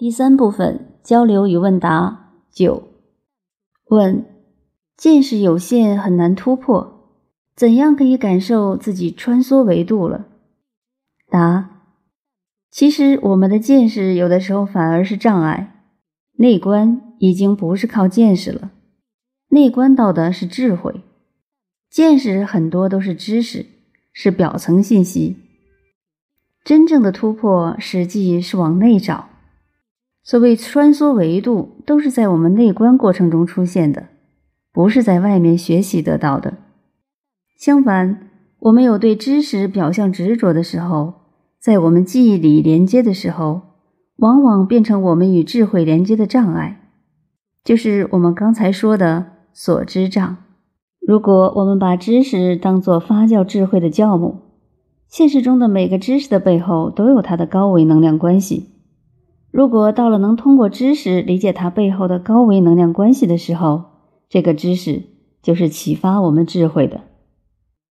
第三部分交流与问答九问：见识有限，很难突破，怎样可以感受自己穿梭维度了？答：其实我们的见识有的时候反而是障碍，内观已经不是靠见识了，内观到的是智慧，见识很多都是知识，是表层信息，真正的突破实际是往内找。所谓穿梭维度，都是在我们内观过程中出现的，不是在外面学习得到的。相反，我们有对知识表象执着的时候，在我们记忆里连接的时候，往往变成我们与智慧连接的障碍，就是我们刚才说的所知障。如果我们把知识当作发酵智慧的酵母，现实中的每个知识的背后都有它的高维能量关系。如果到了能通过知识理解它背后的高维能量关系的时候，这个知识就是启发我们智慧的。